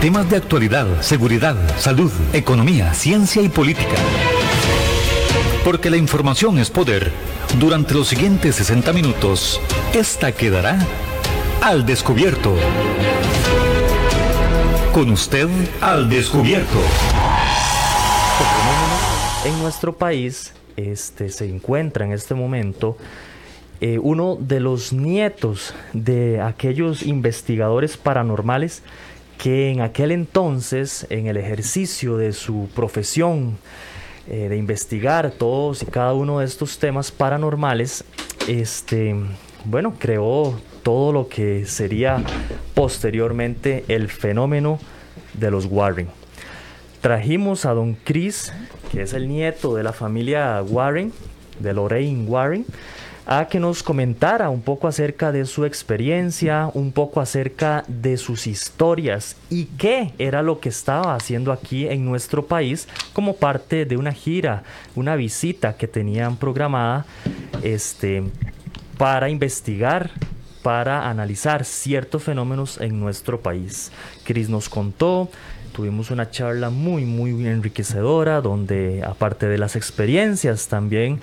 Temas de actualidad, seguridad, salud, economía, ciencia y política. Porque la información es poder. Durante los siguientes 60 minutos, esta quedará al descubierto. Con usted al descubierto. En nuestro país este, se encuentra en este momento eh, uno de los nietos de aquellos investigadores paranormales que en aquel entonces, en el ejercicio de su profesión, eh, de investigar todos y cada uno de estos temas paranormales, este, bueno, creó todo lo que sería posteriormente el fenómeno de los Warren. Trajimos a don Chris, que es el nieto de la familia Warren, de Lorraine Warren, a que nos comentara un poco acerca de su experiencia, un poco acerca de sus historias y qué era lo que estaba haciendo aquí en nuestro país como parte de una gira, una visita que tenían programada este, para investigar para analizar ciertos fenómenos en nuestro país. Chris nos contó, tuvimos una charla muy, muy enriquecedora, donde aparte de las experiencias también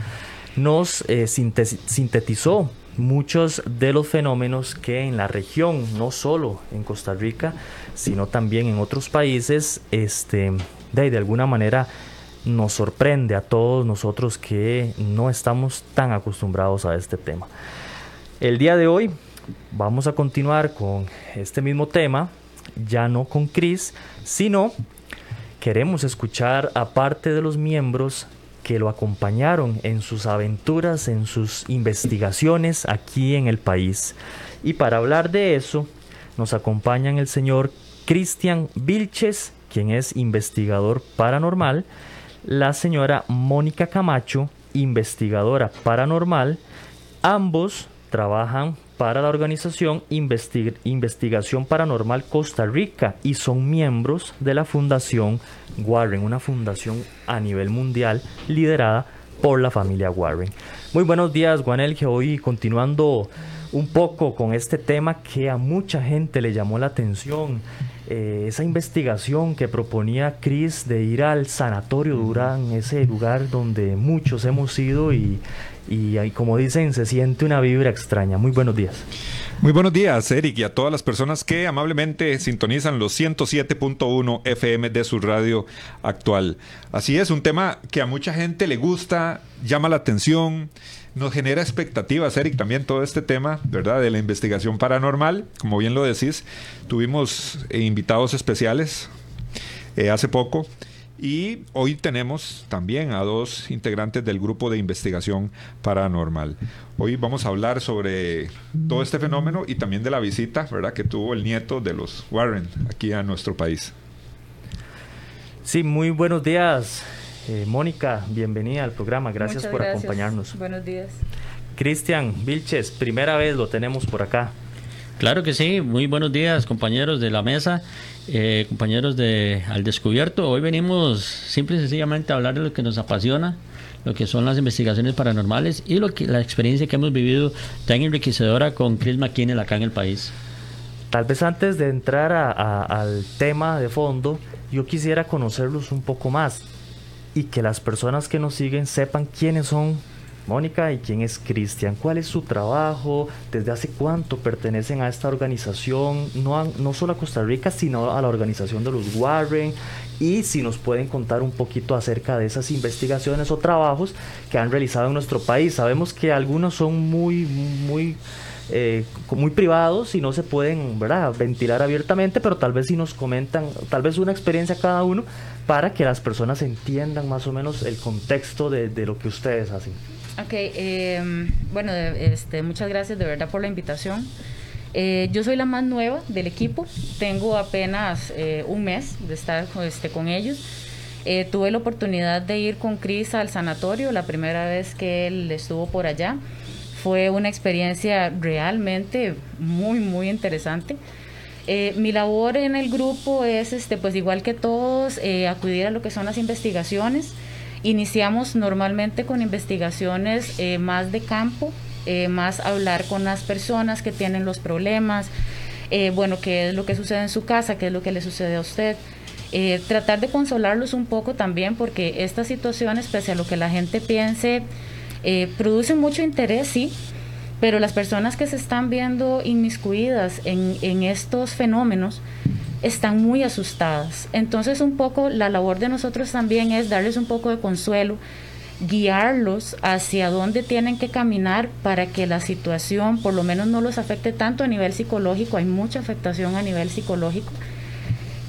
nos eh, sintetizó muchos de los fenómenos que en la región, no solo en Costa Rica, sino también en otros países, este, de, de alguna manera nos sorprende a todos nosotros que no estamos tan acostumbrados a este tema. El día de hoy vamos a continuar con este mismo tema, ya no con Chris, sino queremos escuchar aparte de los miembros que lo acompañaron en sus aventuras, en sus investigaciones aquí en el país. Y para hablar de eso, nos acompañan el señor Cristian Vilches, quien es investigador paranormal, la señora Mónica Camacho, investigadora paranormal, ambos trabajan para la organización Investigación Paranormal Costa Rica y son miembros de la Fundación Warren, una fundación a nivel mundial liderada por la familia Warren. Muy buenos días, que Hoy continuando un poco con este tema que a mucha gente le llamó la atención. Eh, esa investigación que proponía Chris de ir al sanatorio Durán, ese lugar donde muchos hemos ido y, y, como dicen, se siente una vibra extraña. Muy buenos días. Muy buenos días, Eric, y a todas las personas que amablemente sintonizan los 107.1 FM de su radio actual. Así es, un tema que a mucha gente le gusta, llama la atención, nos genera expectativas, Eric, también todo este tema, ¿verdad? De la investigación paranormal, como bien lo decís, tuvimos eh, invitados especiales eh, hace poco y hoy tenemos también a dos integrantes del grupo de investigación paranormal. Hoy vamos a hablar sobre todo este fenómeno y también de la visita, ¿verdad?, que tuvo el nieto de los Warren aquí a nuestro país. Sí, muy buenos días, eh, Mónica. Bienvenida al programa. Gracias por acompañarnos. Buenos días. Cristian Vilches, primera vez lo tenemos por acá. Claro que sí, muy buenos días compañeros de la mesa, eh, compañeros de Al Descubierto. Hoy venimos simple y sencillamente a hablar de lo que nos apasiona, lo que son las investigaciones paranormales y la experiencia que hemos vivido tan enriquecedora con Chris McKinney acá en el país. Tal vez antes de entrar al tema de fondo, yo quisiera conocerlos un poco más y que las personas que nos siguen sepan quiénes son Mónica, ¿y quién es Cristian? ¿Cuál es su trabajo? ¿Desde hace cuánto pertenecen a esta organización? No, no solo a Costa Rica, sino a la organización de los Warren. Y si nos pueden contar un poquito acerca de esas investigaciones o trabajos que han realizado en nuestro país. Sabemos que algunos son muy, muy... Eh, muy privados y no se pueden ventilar abiertamente, pero tal vez si nos comentan, tal vez una experiencia cada uno para que las personas entiendan más o menos el contexto de lo que ustedes hacen. Ok, em, bueno, este, muchas gracias de verdad por la invitación. Eh, yo soy la más nueva del equipo, tengo apenas eh, un mes de estar este, con ellos. Eh, tuve la oportunidad de ir con Chris al sanatorio la primera vez que él estuvo por allá. Fue una experiencia realmente muy, muy interesante. mi labor en el grupo es, este, pues igual que todos, acudir a lo que son las investigaciones. Iniciamos normalmente con investigaciones eh, más de campo, eh, más hablar con las personas que tienen los problemas, eh, bueno, qué es lo que sucede en su casa, qué es lo que le sucede a usted. Tratar de consolarlos un poco también porque esta situación, pese a lo que la gente piense, produce mucho interés, sí, pero las personas que se están viendo inmiscuidas en estos fenómenos están muy asustadas. Entonces un poco la labor de nosotros también es darles un poco de consuelo, guiarlos hacia dónde tienen que caminar para que la situación por lo menos no los afecte tanto a nivel psicológico, hay mucha afectación a nivel psicológico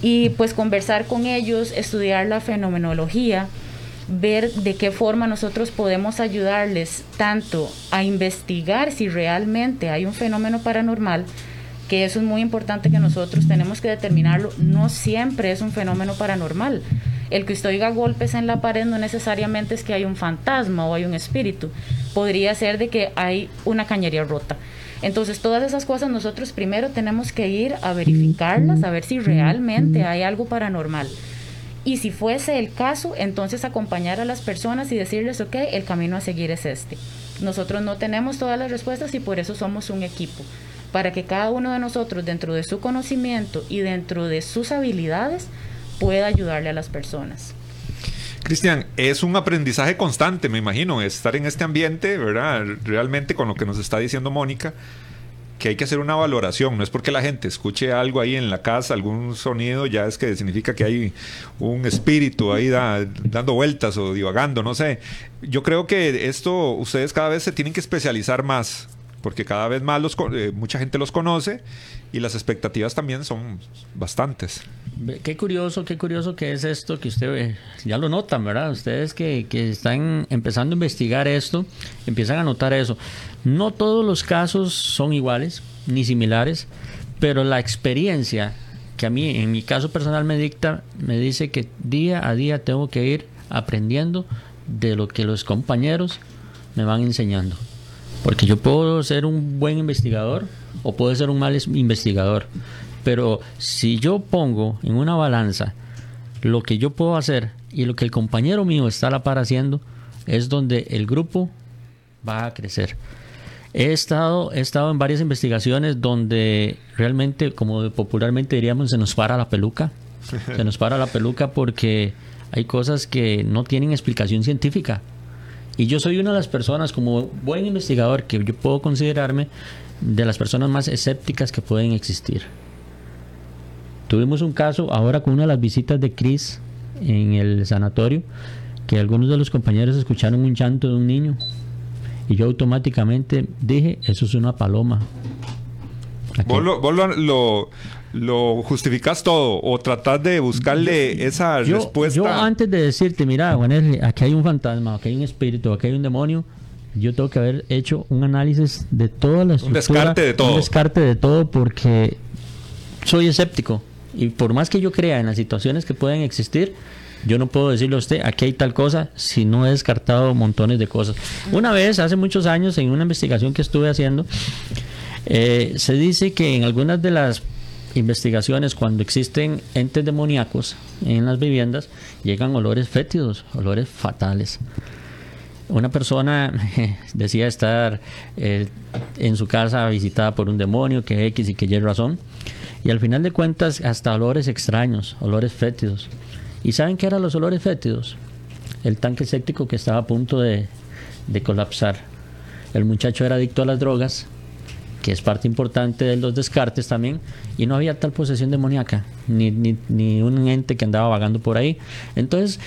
y pues conversar con ellos, estudiar la fenomenología, ver de qué forma nosotros podemos ayudarles tanto a investigar si realmente hay un fenómeno paranormal, que eso es muy importante que nosotros tenemos que determinarlo, no siempre es un fenómeno paranormal. El que usted oiga golpes en la pared no necesariamente es que hay un fantasma o hay un espíritu, podría ser de que hay una cañería rota. Entonces, todas esas cosas nosotros primero tenemos que ir a verificarlas, a ver si realmente hay algo paranormal. Y si fuese el caso, entonces acompañar a las personas y decirles, ok, el camino a seguir es este. Nosotros no tenemos todas las respuestas y por eso somos un equipo, para que cada uno de nosotros, dentro de su conocimiento y dentro de sus habilidades, pueda ayudarle a las personas. Cristian, es un aprendizaje constante, me imagino, estar en este ambiente, ¿verdad? Realmente con lo que nos está diciendo Mónica, que hay que hacer una valoración. No es porque la gente escuche algo ahí en la casa, algún sonido, ya es que significa que hay un espíritu ahí dando vueltas o divagando, no sé. Yo creo que esto, ustedes cada vez se tienen que especializar más porque cada vez más eh, mucha gente los conoce y las expectativas también son bastantes. Qué curioso, qué curioso que es esto que usted ya lo notan, ¿verdad? Ustedes que, que están empezando a investigar esto, empiezan a notar eso. No todos los casos son iguales ni similares, pero la experiencia que a mí, en mi caso personal, me dicta, me dice que día a día tengo que ir aprendiendo de lo que los compañeros me van enseñando. Porque yo puedo ser un buen investigador o puedo ser un mal investigador. Pero si yo pongo en una balanza lo que yo puedo hacer y lo que el compañero mío está a la par haciendo, es donde el grupo va a crecer. He estado, he estado en varias investigaciones donde realmente, como popularmente diríamos, se nos para la peluca. Se nos para la peluca porque hay cosas que no tienen explicación científica. Y yo soy una de las personas, como buen investigador, que yo puedo considerarme de las personas más escépticas que pueden existir. Tuvimos un caso ahora con una de las visitas de Chris en el sanatorio, que algunos de los compañeros escucharon un llanto de un niño. Y yo automáticamente dije, eso es una paloma. Vos, lo, lo justificas todo o tratas de buscarle esa respuesta. Yo antes de decirte, mira, Juan, aquí hay un fantasma, aquí hay un espíritu, aquí hay un demonio, yo tengo que haber hecho un análisis de todas las Un descarte de todo. Un descarte de todo porque soy escéptico. Y por más que yo crea en las situaciones que pueden existir, yo no puedo decirle a usted, aquí hay tal cosa, si no he descartado montones de cosas. Una vez, hace muchos años, en una investigación que estuve haciendo, eh, se dice que en algunas de las investigaciones, cuando existen entes demoníacos en las viviendas, llegan olores fétidos, olores fatales. Una persona decía estar eh, en su casa visitada por un demonio, que X y que Y razón, y al final de cuentas hasta olores extraños, olores fétidos. ¿Y saben qué eran los olores fétidos? El tanque séptico que estaba a punto de, de colapsar. El muchacho era adicto a las drogas es parte importante de los descartes también, y no había tal posesión demoníaca, ni, ni, un ente que andaba vagando por ahí. Entonces,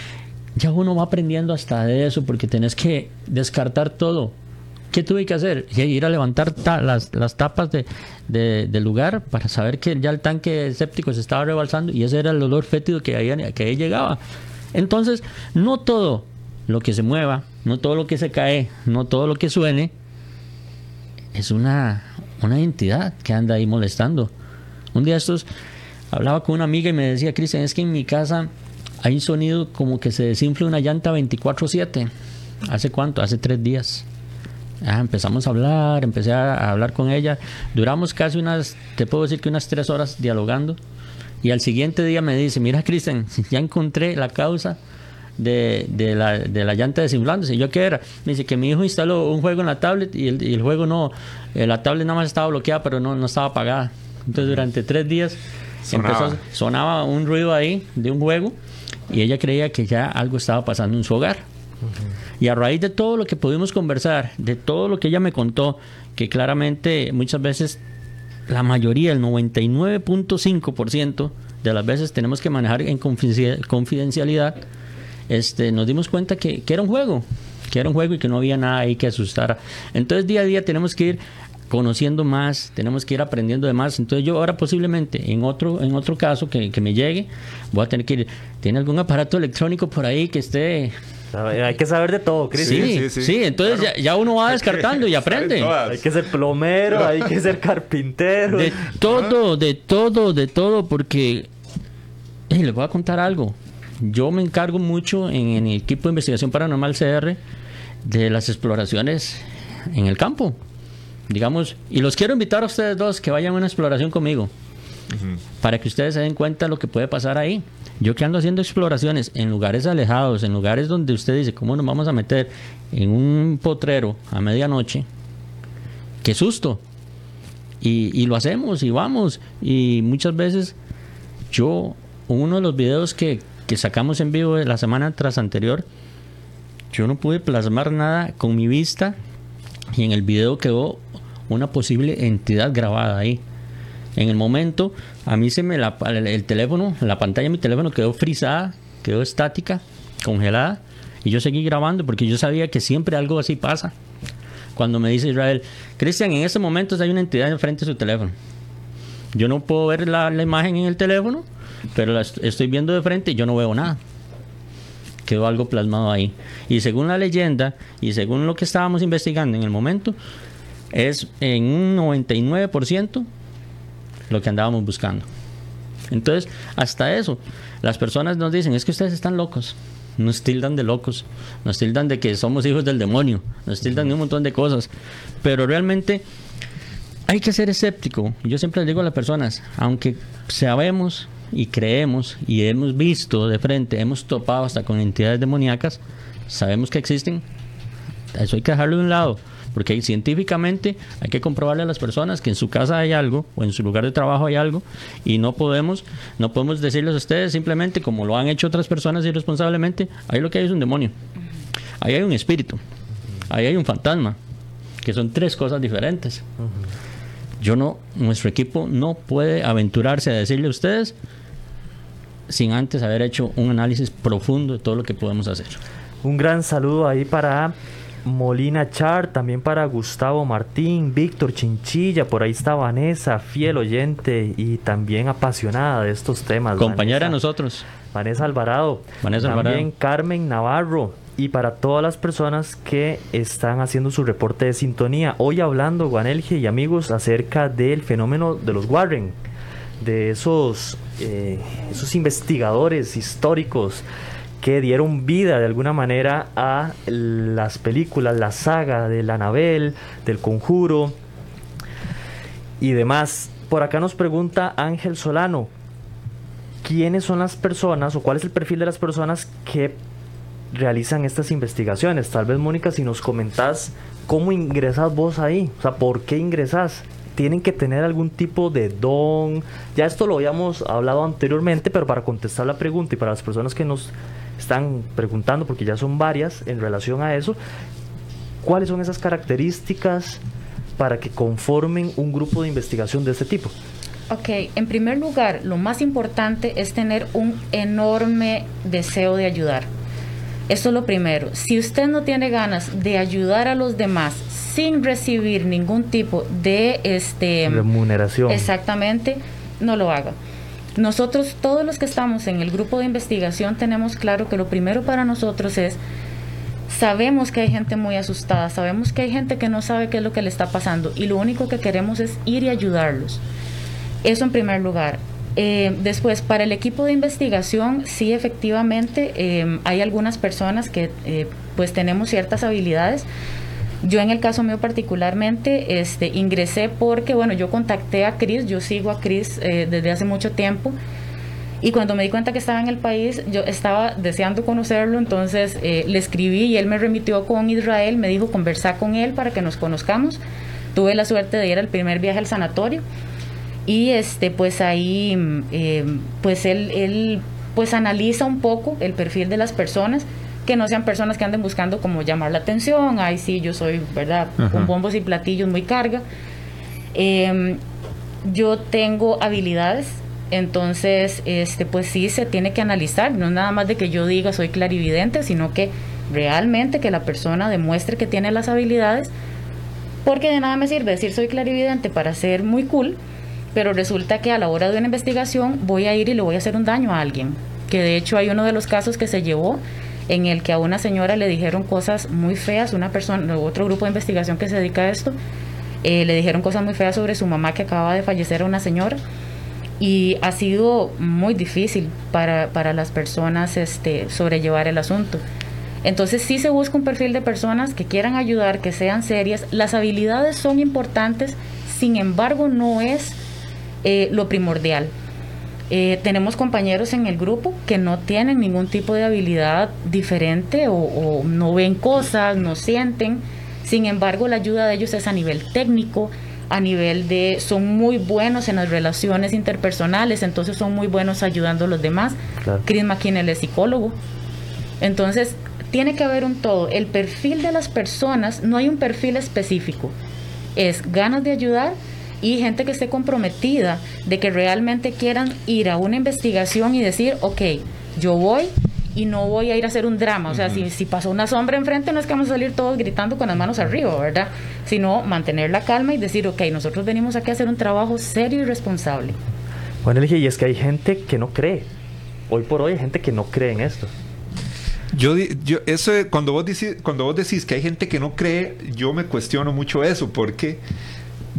ya uno va aprendiendo hasta de eso, porque tenés que descartar todo. ¿Qué tuve que hacer? Ir a levantar las, las, tapas de, del lugar para saber que ya el tanque escéptico se estaba rebalsando y ese era el olor fétido que ahí, que ahí llegaba. Entonces, no todo lo que se mueva, no todo lo que se cae, no todo lo que suene, es una, una entidad que anda ahí molestando. Un día estos hablaba con una amiga y me decía, Cristian, es que en mi casa hay un sonido como que se desinfla una llanta 24/7. ¿Hace cuánto? Hace tres días. Ah, empezamos a hablar, empecé a, hablar con ella. Duramos casi unas, te puedo decir que unas tres horas dialogando. Y al siguiente día me dice, mira Cristian, ya encontré la causa de, de, la, de la llanta desinflándose. ¿Yo qué era? Me dice que mi hijo instaló un juego en la tablet y el, juego no, eh, la tablet nada más estaba bloqueada, pero no, no estaba apagada. Entonces durante tres días Sonaba. empezó, sonaba un ruido ahí de un juego y ella creía que ya algo estaba pasando en su hogar. Y a raíz de todo lo que pudimos conversar, de todo lo que ella me contó, que claramente muchas veces, la mayoría, el 99.5% de las veces tenemos que manejar en confidencia- confidencialidad, este, nos dimos cuenta que, que era un juego, que era un juego y que no había nada ahí que asustara. Entonces día a día tenemos que ir conociendo más, tenemos que ir aprendiendo de más. Entonces yo ahora posiblemente en otro, en otro caso que, que me llegue, voy a tener que ir, ¿tiene algún aparato electrónico por ahí que esté... Hay que saber de todo, Sí, Cristian. sí, sí, sí. entonces ya, ya uno va descartando y aprende. Hay que ser plomero, hay que ser carpintero. De todo, de todo, de todo, porque les voy a contar algo. Yo me encargo mucho en, en el equipo de investigación paranormal CR de las exploraciones en el campo. Digamos, y los quiero invitar a ustedes dos que vayan a una exploración conmigo para que ustedes se den cuenta de lo que puede pasar ahí. Yo que ando haciendo exploraciones en lugares alejados, en lugares donde usted dice, ¿cómo nos vamos a meter en un potrero a medianoche? ¡Qué susto! Y, y lo hacemos y vamos. Y muchas veces yo, uno de los videos que, que sacamos en vivo la semana tras anterior, yo no pude plasmar nada con mi vista y en el video quedó una posible entidad grabada ahí. En el momento, a mí se me la, el, el teléfono, la pantalla de mi teléfono quedó frisada, quedó estática, congelada, y yo seguí grabando porque yo sabía que siempre algo así pasa. Cuando me dice Israel, Cristian, en este momento hay una entidad enfrente de su teléfono. Yo no puedo ver la, la imagen en el teléfono, pero estoy viendo de frente y yo no veo nada. Quedó algo plasmado ahí. Y según la leyenda y según lo que estábamos investigando en el momento, es en un 99% lo que andábamos buscando. Entonces, hasta eso, las personas nos dicen, es que ustedes están locos. Nos tildan de locos, nos tildan de que somos hijos del demonio, nos tildan de un montón de cosas. Pero realmente hay que ser escéptico. Yo siempre les digo a las personas, aunque sabemos y creemos y hemos visto de frente, hemos topado hasta con entidades demoníacas, sabemos que existen, eso hay que dejarlo de un lado. Porque científicamente hay que comprobarle a las personas que en su casa hay algo o en su lugar de trabajo hay algo y no podemos no podemos decirles a ustedes simplemente como lo han hecho otras personas irresponsablemente, ahí lo que hay es un demonio. Ahí hay un espíritu. Ahí hay un fantasma, que son tres cosas diferentes. Yo no nuestro equipo no puede aventurarse a decirle a ustedes sin antes haber hecho un análisis profundo de todo lo que podemos hacer. Un gran saludo ahí para Molina Char, también para Gustavo Martín, Víctor Chinchilla, por ahí está Vanessa, fiel oyente y también apasionada de estos temas. Compañera Vanessa. nosotros. Vanessa Alvarado. Vanessa También Alvarado. Carmen Navarro. Y para todas las personas que están haciendo su reporte de sintonía. Hoy hablando, Guanelge y amigos, acerca del fenómeno de los Warren. De esos, eh, esos investigadores históricos que dieron vida de alguna manera a las películas, la saga de la Anabel, del Conjuro y demás. Por acá nos pregunta Ángel Solano, quiénes son las personas o cuál es el perfil de las personas que realizan estas investigaciones. Tal vez, Mónica, si nos comentás cómo ingresas vos ahí, o sea, por qué ingresás. Tienen que tener algún tipo de don. Ya esto lo habíamos hablado anteriormente, pero para contestar la pregunta y para las personas que nos están preguntando, porque ya son varias en relación a eso, ¿cuáles son esas características para que conformen un grupo de investigación de este tipo? Ok, en primer lugar, lo más importante es tener un enorme deseo de ayudar. Esto es lo primero. Si usted no tiene ganas de ayudar a los demás sin recibir ningún tipo de este Remuneración. Exactamente, no lo haga. Nosotros, todos los que estamos en el grupo de investigación, tenemos claro que lo primero para nosotros es, sabemos que hay gente muy asustada, sabemos que hay gente que no sabe qué es lo que le está pasando y lo único que queremos es ir y ayudarlos. Eso en primer lugar. Eh, después, para el equipo de investigación, sí, efectivamente, eh, hay algunas personas que eh, pues tenemos ciertas habilidades. Yo en el caso mío particularmente este, ingresé porque, bueno, yo contacté a Chris, yo sigo a Chris eh, desde hace mucho tiempo y cuando me di cuenta que estaba en el país, yo estaba deseando conocerlo, entonces le escribí y él me remitió con Israel, me dijo conversar con él para que nos conozcamos. Tuve la suerte de ir al primer viaje al sanatorio Y este, pues ahí, eh, pues él, él pues analiza un poco el perfil de las personas, que no sean personas que anden buscando como llamar la atención, ay sí, yo soy, ¿verdad? Con bombos y platillos muy carga. Em, yo tengo habilidades, entonces, este, pues sí se tiene que analizar, no es nada más de que yo diga soy clarividente, sino que realmente que la persona demuestre que tiene las habilidades, porque de nada me sirve decir soy clarividente para ser muy cool, pero resulta que a la hora de una investigación voy a ir y le voy a hacer un daño a alguien, que de hecho hay uno de los casos que se llevó en el que a una señora le dijeron cosas muy feas, una persona, otro grupo de investigación que se dedica a esto, eh, le dijeron cosas muy feas sobre su mamá que acababa de fallecer a una señora y ha sido muy difícil para, para las personas este, sobrellevar el asunto. Entonces sí se busca un perfil de personas que quieran ayudar, que sean serias. Las habilidades son importantes, sin embargo no es eh, lo primordial. Eh, tenemos compañeros en el grupo que no tienen ningún tipo de habilidad diferente o, no ven cosas, no sienten. Sin embargo, la ayuda de ellos es a nivel técnico, a nivel de son muy buenos en las relaciones interpersonales, entonces son muy buenos ayudando a los demás. Chris McKinney es psicólogo. Entonces, tiene que haber un todo. El perfil de las personas, no hay un perfil específico. Es ganas de ayudar y gente que esté comprometida de que realmente quieran ir a una investigación y decir, ok, yo voy y no voy a ir a hacer un drama. O sea, si, si pasó una sombra enfrente, no es que vamos a salir todos gritando con las manos arriba, ¿verdad? Sino mantener la calma y decir, ok, nosotros venimos aquí a hacer un trabajo serio y responsable. Bueno, y es que hay gente que no cree. Hoy por hoy hay gente que no cree en esto. Yo, yo eso cuando vos decís, cuando vos decís que hay gente que no cree, yo me cuestiono mucho eso, porque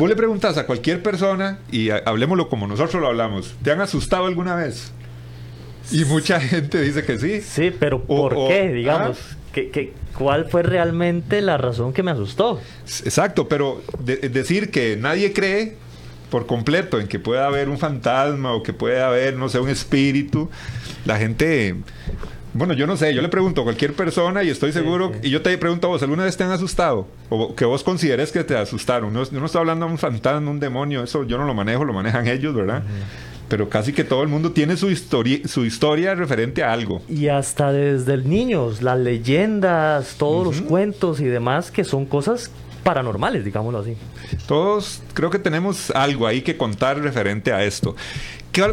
Vos le preguntas a cualquier persona, y hablemoslo como nosotros lo hablamos, ¿te han asustado alguna vez? Y mucha gente dice que sí. Sí, pero ¿por qué? Digamos, ¿qué, cuál fue realmente la razón que me asustó? Exacto, pero decir que nadie cree por completo en que pueda haber un fantasma o que pueda haber, no sé, un espíritu, la gente bueno, yo no sé, yo le pregunto a cualquier persona y estoy seguro, y yo te pregunto a vos, ¿alguna vez te han asustado? O que vos consideres que te asustaron. No, yo no estoy hablando de un fantasma, un demonio, eso yo no lo manejo, lo manejan ellos, ¿verdad? Pero casi que todo el mundo tiene su, historia su historia referente a algo. Y hasta desde el niños, las leyendas, todos los cuentos y demás, que son cosas paranormales, digámoslo así. Todos creo que tenemos algo ahí que contar referente a esto.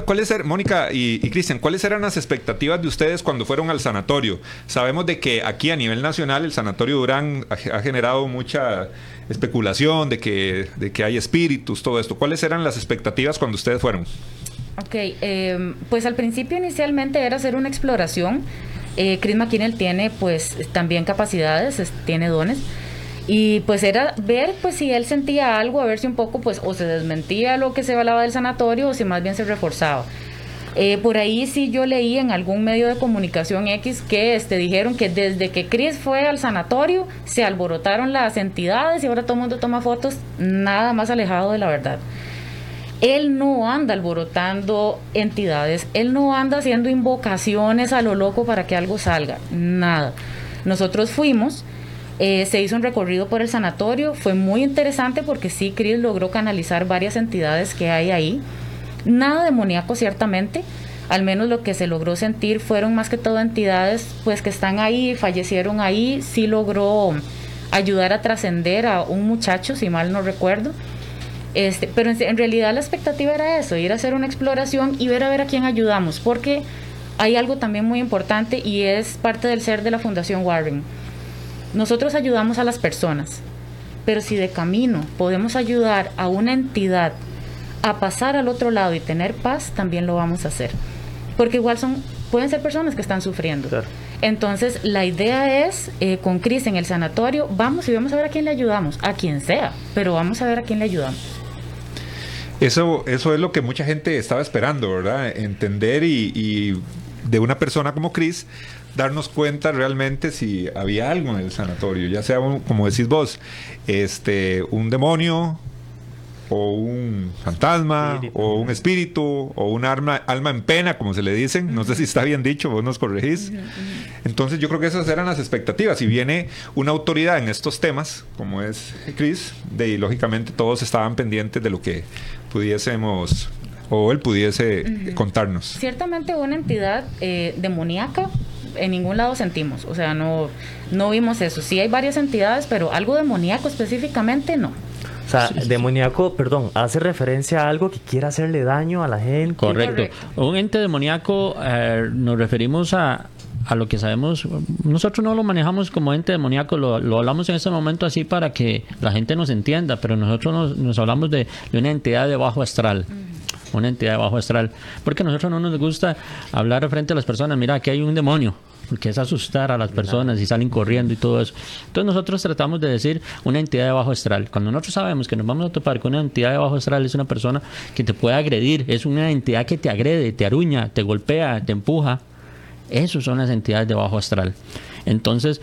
¿Cuáles eran, Mónica y, Cristian, cuáles eran las expectativas de ustedes cuando fueron al sanatorio? Sabemos de que aquí a nivel nacional el sanatorio Durán ha, generado mucha especulación de que, de que hay espíritus, todo esto. ¿Cuáles eran las expectativas cuando ustedes fueron? Ok, em, pues al principio inicialmente era hacer una exploración. Eh, Chris McKinnell tiene pues también capacidades, tiene dones. Y pues era ver pues si él sentía algo, a ver si un poco pues o se desmentía lo que se hablaba del sanatorio o si más bien se reforzaba. Eh, por ahí sí yo leí en algún medio de comunicación X que este, dijeron que desde que Chris fue al sanatorio se alborotaron las entidades y ahora todo el mundo toma fotos, nada más alejado de la verdad. Él no anda alborotando entidades, él no anda haciendo invocaciones a lo loco para que algo salga, nada. Nosotros fuimos, eh, se hizo un recorrido por el sanatorio, fue muy interesante porque sí, Chris logró canalizar varias entidades que hay ahí. Nada demoníaco ciertamente, al menos lo que se logró sentir fueron más que todo entidades pues que están ahí, fallecieron ahí, sí logró ayudar a trascender a un muchacho, si mal no recuerdo. Este, pero en, en, realidad la expectativa era eso, ir a hacer una exploración y ver a ver a quién ayudamos, porque hay algo también muy importante y es parte del ser de la Fundación Warren nosotros ayudamos a las personas, pero si de camino podemos ayudar a una entidad a pasar al otro lado y tener paz, también lo vamos a hacer. Porque igual son, pueden ser personas que están sufriendo. Entonces, la idea es, eh, con Cris en el sanatorio, vamos y vamos a ver a quién le ayudamos, a quien sea, pero vamos a ver a quién le ayudamos. Eso, eso es lo que mucha gente estaba esperando, ¿verdad? Entender y, y de una persona como Cris darnos cuenta realmente si había algo en el sanatorio, ya sea, como decís vos, este, un demonio, o un fantasma Espíritu. o un espíritu o un alma, alma en pena, como se le dicen. No sé si está bien dicho, vos nos corregís. Entonces yo creo que esas eran las expectativas. Y viene una autoridad en estos temas, como es Chris, de y lógicamente todos estaban pendientes de lo que pudiésemos o él pudiese contarnos. Ciertamente una entidad eh, demoníaca en ningún lado sentimos, o sea, no, no vimos eso. Sí hay varias entidades, pero algo demoníaco específicamente no. O sea, demoníaco, perdón, hace referencia a algo que quiera hacerle daño a la gente. Correcto. Correcto. Un ente demoníaco eh, nos referimos a, a lo que sabemos. Nosotros no lo manejamos como ente demoníaco, lo, lo hablamos en este momento así para que la gente nos entienda, pero nosotros nos, nos hablamos de, de una entidad de bajo astral. Una entidad de bajo astral. Porque a nosotros no nos gusta hablar frente a las personas, mira, aquí hay un demonio. Porque es asustar a las personas y salen corriendo y todo eso. Entonces nosotros tratamos de decir una entidad de bajo astral. Cuando nosotros sabemos que nos vamos a topar con una entidad de bajo astral, es una persona que te puede agredir, es una entidad que te agrede, te aruña, te golpea, te empuja. Esas son las entidades de bajo astral. Entonces,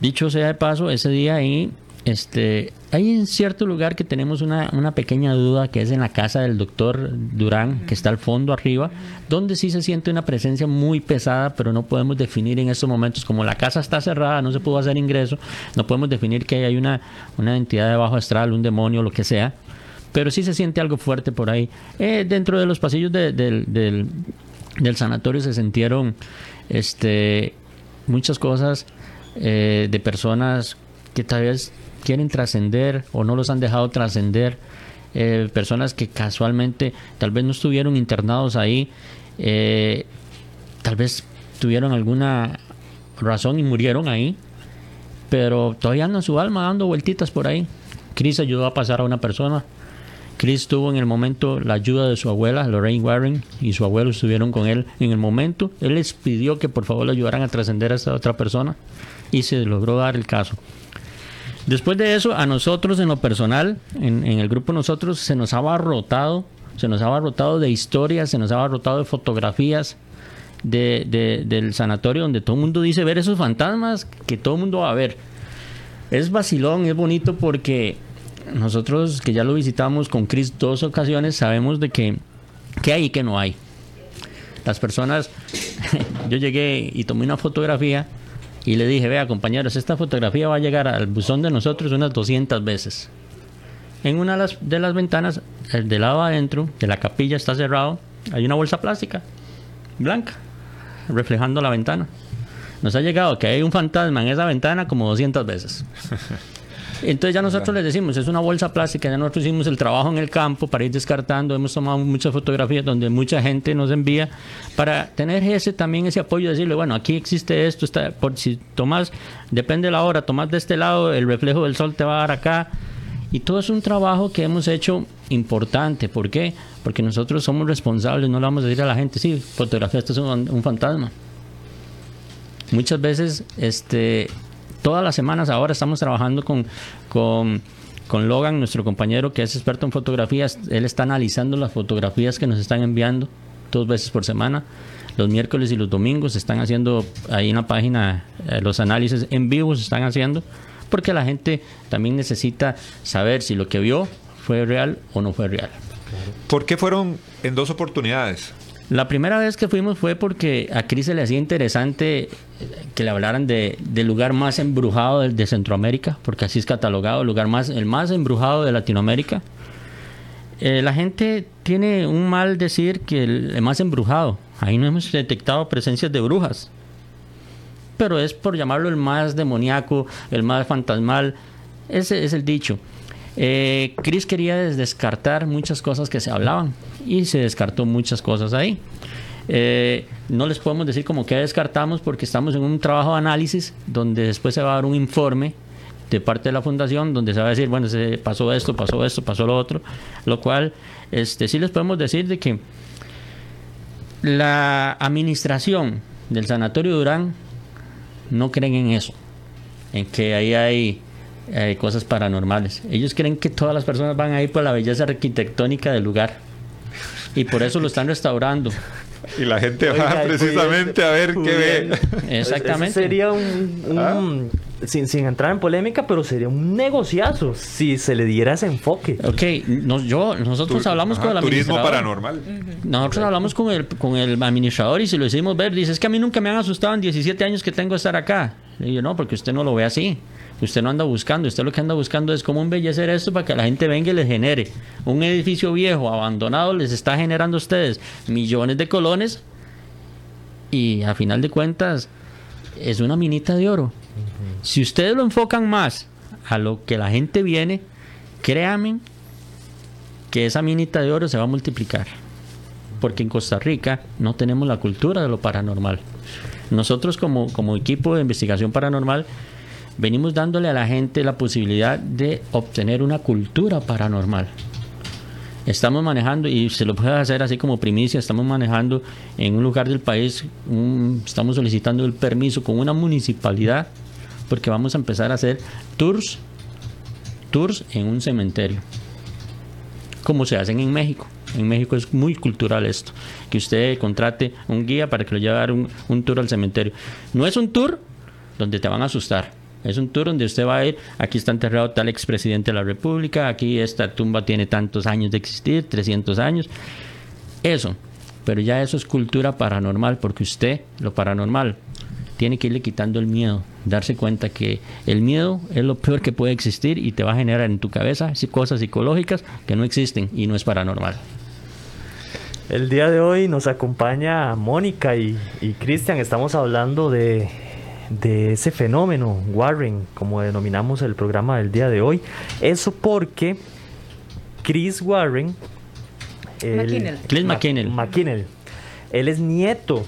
dicho sea de paso, ese día ahí, este, hay en cierto lugar que tenemos una, pequeña duda, que es en la casa del doctor Durán, que está al fondo arriba, donde sí se siente una presencia muy pesada, pero no podemos definir en estos momentos, como la casa está cerrada, no se pudo hacer ingreso, no podemos definir que hay una, una entidad de bajo astral, un demonio, lo que sea, pero sí se siente algo fuerte por ahí. Eh, dentro de los pasillos de- del, del, del sanatorio se sintieron este, muchas cosas eh, de personas que tal vez quieren trascender o no los han dejado trascender, eh, personas que casualmente tal vez no estuvieron internados ahí, eh, tal vez tuvieron alguna razón y murieron ahí, pero todavía andan su alma dando vueltitas por ahí. Chris ayudó a pasar a una persona. Chris tuvo en el momento la ayuda de su abuela, Lorraine Warren, y su abuelo estuvieron con él en el momento. Él les pidió que por favor le ayudaran a trascender a esta otra persona y se logró dar el caso. Después de eso, a nosotros en lo personal, en, el grupo nosotros, se nos ha abarrotado, se nos ha abarrotado de historias, se nos ha abarrotado de fotografías de- del sanatorio donde todo el mundo dice ver esos fantasmas que todo el mundo va a ver. Es vacilón, es bonito porque nosotros que ya lo visitamos con Chris dos ocasiones sabemos de que, que hay y que no hay. Las personas, yo llegué y tomé una fotografía y le dije, vea compañeros, esta fotografía va a llegar al buzón de nosotros unas 200 veces. En una de las, ventanas, el del lado adentro, de la capilla está cerrado, hay una bolsa plástica, blanca, reflejando la ventana. Nos ha llegado que hay un fantasma en esa ventana como 200 veces. Entonces ya nosotros les decimos, es una bolsa plástica, ya nosotros hicimos el trabajo en el campo para ir descartando, hemos tomado muchas fotografías donde mucha gente nos envía para tener ese también ese apoyo, decirle, bueno, aquí existe esto, está, por si tomas, depende de la hora, tomas de este lado, el reflejo del sol te va a dar acá. Y todo es un trabajo que hemos hecho importante. ¿Por qué? Porque nosotros somos responsables, no le vamos a decir a la gente, sí, fotografía, esto es un, un fantasma. Muchas veces, este, todas las semanas ahora estamos trabajando con, con, con Logan, nuestro compañero que es experto en fotografías. Él está analizando las fotografías que nos están enviando dos veces por semana. Los miércoles y los domingos se están haciendo ahí en la página eh, los análisis en vivo se están haciendo porque la gente también necesita saber si lo que vio fue real o no fue real. ¿Por qué fueron en dos oportunidades? La primera vez que fuimos fue porque a Cris se le hacía interesante que le hablaran de, del lugar más embrujado de, de Centroamérica, porque así es catalogado, el lugar más, el más embrujado de Latinoamérica. Eh, la gente tiene un mal decir que el, más embrujado. Ahí no hemos detectado presencias de brujas. Pero es por llamarlo el más demoníaco, el más fantasmal. Ese es el dicho. Eh, Chris quería des- descartar muchas cosas que se hablaban y se descartó muchas cosas ahí. Eh, no les podemos decir como que descartamos porque estamos en un trabajo de análisis donde después se va a dar un informe de parte de la fundación donde se va a decir, bueno, se pasó esto, pasó esto, pasó lo otro, lo cual este, sí les podemos decir de que la administración del Sanatorio Durán no creen en eso, en que ahí hay cosas paranormales. Ellos creen que todas las personas van a ir por la belleza arquitectónica del lugar y por eso lo están restaurando. Y la gente Oiga, va precisamente a ver qué ve. Exactamente. sería un, un- sin, sin entrar en polémica, pero sería un negociazo si se le diera ese enfoque. Ok, nos- yo, nosotros hablamos ajá, con el Turismo administrador. paranormal. Nosotros hablamos con el, con el administrador y se lo hicimos ver. Dice, es que a mí nunca me han asustado en 17 años que tengo estar acá. Le digo, no, porque usted no lo ve así. Usted no anda buscando. Usted lo que anda buscando es cómo embellecer esto para que la gente venga y les genere. Un edificio viejo, abandonado, les está generando a ustedes millones de colones. Y a final de cuentas, es una minita de oro. Si ustedes lo enfocan más a lo que la gente viene, créanme que esa minita de oro se va a multiplicar. Porque en Costa Rica no tenemos la cultura de lo paranormal. Nosotros como, como equipo de investigación paranormal venimos dándole a la gente la posibilidad de obtener una cultura paranormal. Estamos manejando, y se lo puede hacer así como primicia, estamos manejando en un lugar del país, estamos solicitando el permiso con una municipalidad, porque vamos a empezar a hacer tours, tours en un cementerio como se hacen en México. En México es muy cultural esto, que usted contrate un guía para que lo lleve a dar un, un tour al cementerio. No es un tour donde te van a asustar, es un tour donde usted va a ir, aquí está enterrado tal expresidente de la República, aquí esta tumba tiene tantos años de existir, 300 años. Eso, pero ya eso es cultura paranormal, porque usted, lo paranormal, tiene que irle quitando el miedo, darse cuenta que el miedo es lo peor que puede existir y te va a generar en tu cabeza cosas psicológicas que no existen y no es paranormal. El día de hoy nos acompaña Mónica y, y Cristian. Estamos hablando de, de ese fenómeno, Warren, como denominamos el programa del día de hoy. Eso porque Chris Warren. él- McKinnell. Chris Ma- McKinnell. McKinnell. Él es nieto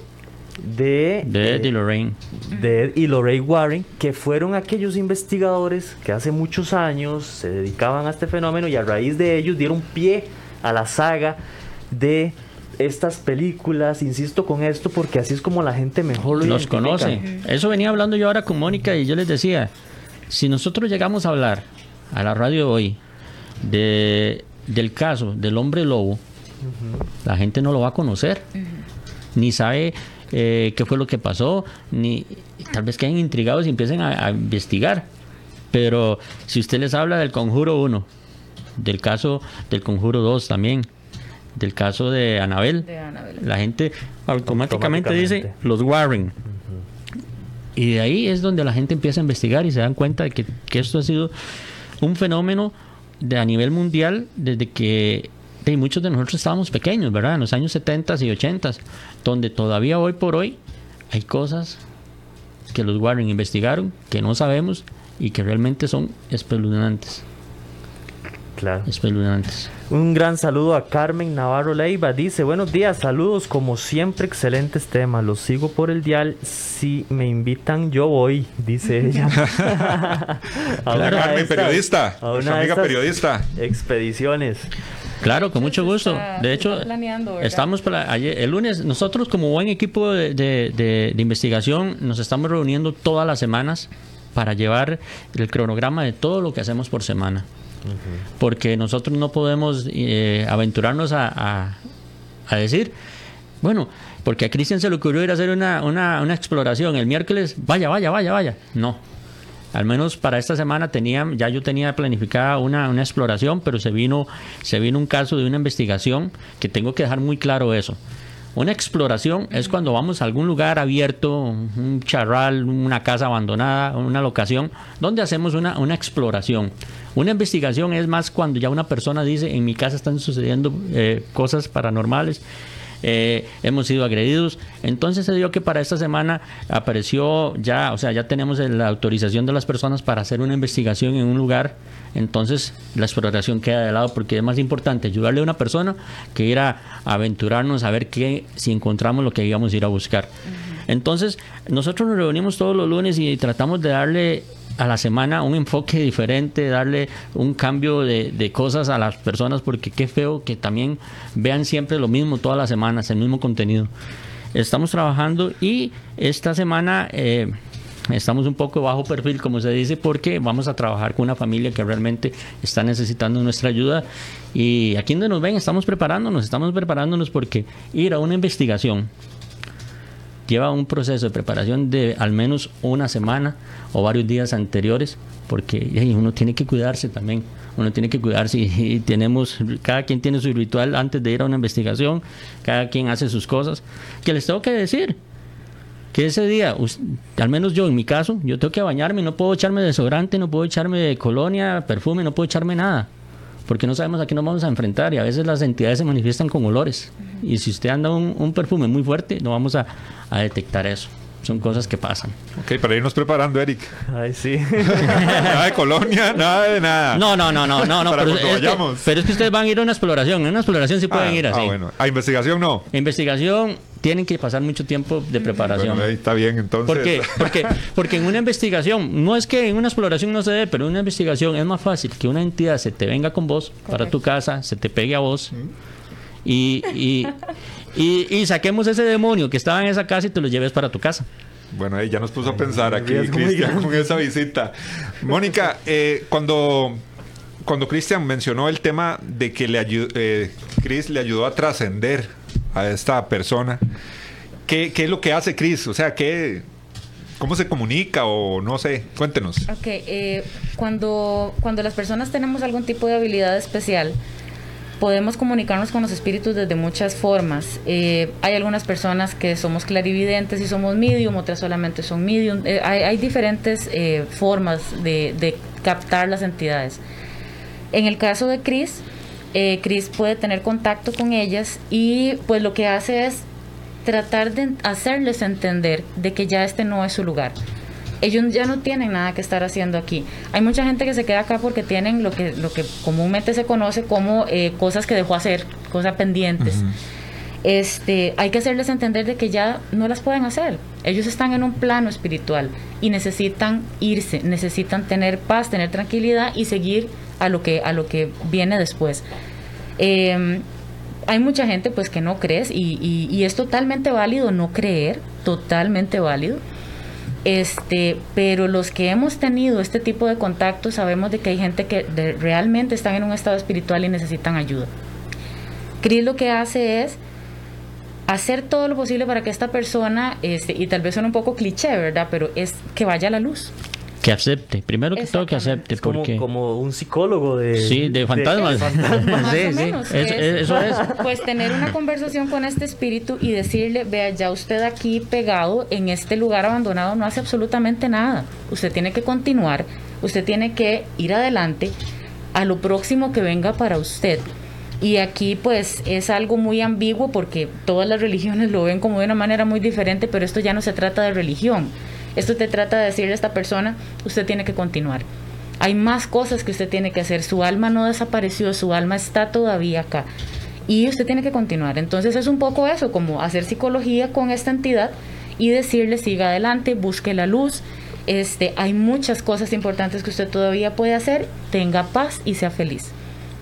de, De eh, Eddie Lorraine. de Ed y Lorraine Warren, que fueron aquellos investigadores que hace muchos años se dedicaban a este fenómeno y a raíz de ellos dieron pie a la saga de estas películas. Insisto con esto porque así es como la gente mejor lo Los conoce. Eso venía hablando yo ahora con Mónica y yo les decía, si nosotros llegamos a hablar a la radio hoy de, del caso del hombre lobo, la gente no lo va a conocer, ni sabe eh, qué fue lo que pasó, ni tal vez queden intrigados y empiecen a, a investigar. Pero si usted les habla del conjuro 1, del caso del conjuro 2 también, del caso de Anabel, De la gente automáticamente, dice los Warren. Y de ahí es donde la gente empieza a investigar y se dan cuenta de que, que esto ha sido un fenómeno de a nivel mundial desde que de, muchos de nosotros estábamos pequeños, ¿verdad? En los años 70 y 80, donde todavía hoy por hoy hay cosas que los Warren investigaron, que no sabemos y que realmente son espeluznantes. Claro. Espeluznantes. Un gran saludo a Carmen Navarro Leiva. Dice, buenos días, saludos, como siempre, excelentes temas. Los sigo por el dial. Si me invitan, yo voy, dice ella. A una de Carmen, estas- periodista. a una amiga periodista. Expediciones. Claro, con mucho gusto. De hecho, estamos para ayer, el lunes, nosotros como buen equipo de, de- de- de investigación nos estamos reuniendo todas las semanas para llevar el cronograma de todo lo que hacemos por semana. Porque nosotros no podemos eh, aventurarnos a, a- decir, bueno, porque a Cristian se le ocurrió ir a hacer una, una- una exploración el miércoles, vaya, vaya, vaya, vaya. No, al menos para esta semana tenía, ya yo tenía planificada una, una exploración, pero se vino, se vino un caso de una investigación que tengo que dejar muy claro eso. Una exploración es cuando vamos a algún lugar abierto, un charral, una casa abandonada, una locación, donde hacemos una, una exploración. Una investigación es más cuando ya una persona dice, en mi casa están sucediendo eh, cosas paranormales, eh, hemos sido agredidos. Entonces se dio que para esta semana apareció ya, o sea, ya tenemos la autorización de las personas para hacer una investigación en un lugar. Entonces la exploración queda de lado porque es más importante ayudarle a una persona que ir a aventurarnos a ver qué, si encontramos lo que íbamos a ir a buscar. Entonces nosotros nos reunimos todos los lunes y tratamos de darle a la semana un enfoque diferente, darle un cambio de, de cosas a las personas, porque qué feo que también vean siempre lo mismo todas las semanas, el mismo contenido. Estamos trabajando y esta semana eh, estamos un poco bajo perfil, como se dice, porque vamos a trabajar con una familia que realmente está necesitando nuestra ayuda. Y aquí donde nos ven, estamos preparándonos, estamos preparándonos porque ir a una investigación lleva un proceso de preparación de al menos una semana o varios días anteriores, porque uno tiene que cuidarse también, uno tiene que cuidarse y, tenemos, cada quien tiene su ritual antes de ir a una investigación, cada quien hace sus cosas, que les tengo que decir, que ese día, al menos yo en mi caso, yo tengo que bañarme, no puedo echarme desodorante, no puedo echarme de colonia, perfume, no puedo echarme nada porque no sabemos a qué nos vamos a enfrentar y a veces las entidades se manifiestan con olores. Y si usted anda un, un perfume muy fuerte, no vamos a, a detectar eso son cosas que pasan. Ok, para irnos preparando, Eric. Ay, sí. nada de colonia, nada de nada. No, no, no, no, no, no pero, es que, pero, es que, ustedes van a ir a una exploración. En una exploración sí pueden ah, ir así. Ah, bueno. A investigación no. Investigación tienen que pasar mucho tiempo de preparación. Bueno, ahí está bien, entonces. ¿Por qué? Porque, porque en una investigación, no es que en una exploración no se dé, pero en una investigación es más fácil que una entidad se te venga con vos para tu casa, se te pegue a vos y, y, y, saquemos ese demonio que estaba en esa casa y te lo lleves para tu casa. Bueno, ahí ya nos puso a pensar aquí, Cristian, con esa visita. Mónica, eh, cuando cuando Cristian mencionó el tema de que le eh, Chris le ayudó a trascender a esta persona, ¿qué, ¿qué, es lo que hace Chris? O sea, ¿qué, ¿cómo se comunica o no sé? Cuéntenos. Ok, eh, cuando, cuando las personas tenemos algún tipo de habilidad especial, podemos comunicarnos con los espíritus desde muchas formas. Eh, hay algunas personas que somos clarividentes y somos medium, otras solamente son medium. Eh, hay, diferentes formas de, captar las entidades. En el caso de Chris, Chris puede tener contacto con ellas y pues lo que hace es tratar de hacerles entender de que ya este no es su lugar ellos ya no tienen nada que estar haciendo aquí. Hay mucha gente que se queda acá porque tienen lo que, lo que comúnmente se conoce como eh, cosas que dejó hacer, cosas pendientes. Este, hay que hacerles entender de que ya no las pueden hacer. Ellos están en un plano espiritual y necesitan irse, necesitan tener paz, tener tranquilidad y seguir a lo que, a lo que viene después. Em, hay mucha gente pues que no crees y, es totalmente válido no creer, totalmente válido. Este, pero los que hemos tenido este tipo de contacto sabemos de que hay gente que realmente están en un estado espiritual y necesitan ayuda. Cris lo que hace es hacer todo lo posible para que esta persona, este, y tal vez son un poco cliché, ¿verdad? Pero es que vaya a la luz. Que acepte, primero que todo que acepte. como, porque... como un psicólogo de... Sí, de fantasmas. sí, sí, eso es. Pues tener una conversación con este espíritu y decirle, vea, ya usted aquí pegado en este lugar abandonado no hace absolutamente nada. Usted tiene que continuar, usted tiene que ir adelante a lo próximo que venga para usted. Y aquí pues es algo muy ambiguo porque todas las religiones lo ven como de una manera muy diferente, pero esto ya no se trata de religión esto te trata de decirle a esta persona, usted tiene que continuar. Hay más cosas que usted tiene que hacer. Su alma no desapareció, su alma está todavía acá. Y usted tiene que continuar. Entonces es un poco eso, como hacer psicología con esta entidad y decirle siga adelante, busque la luz. Este, hay muchas cosas importantes que usted todavía puede hacer, tenga paz y sea feliz.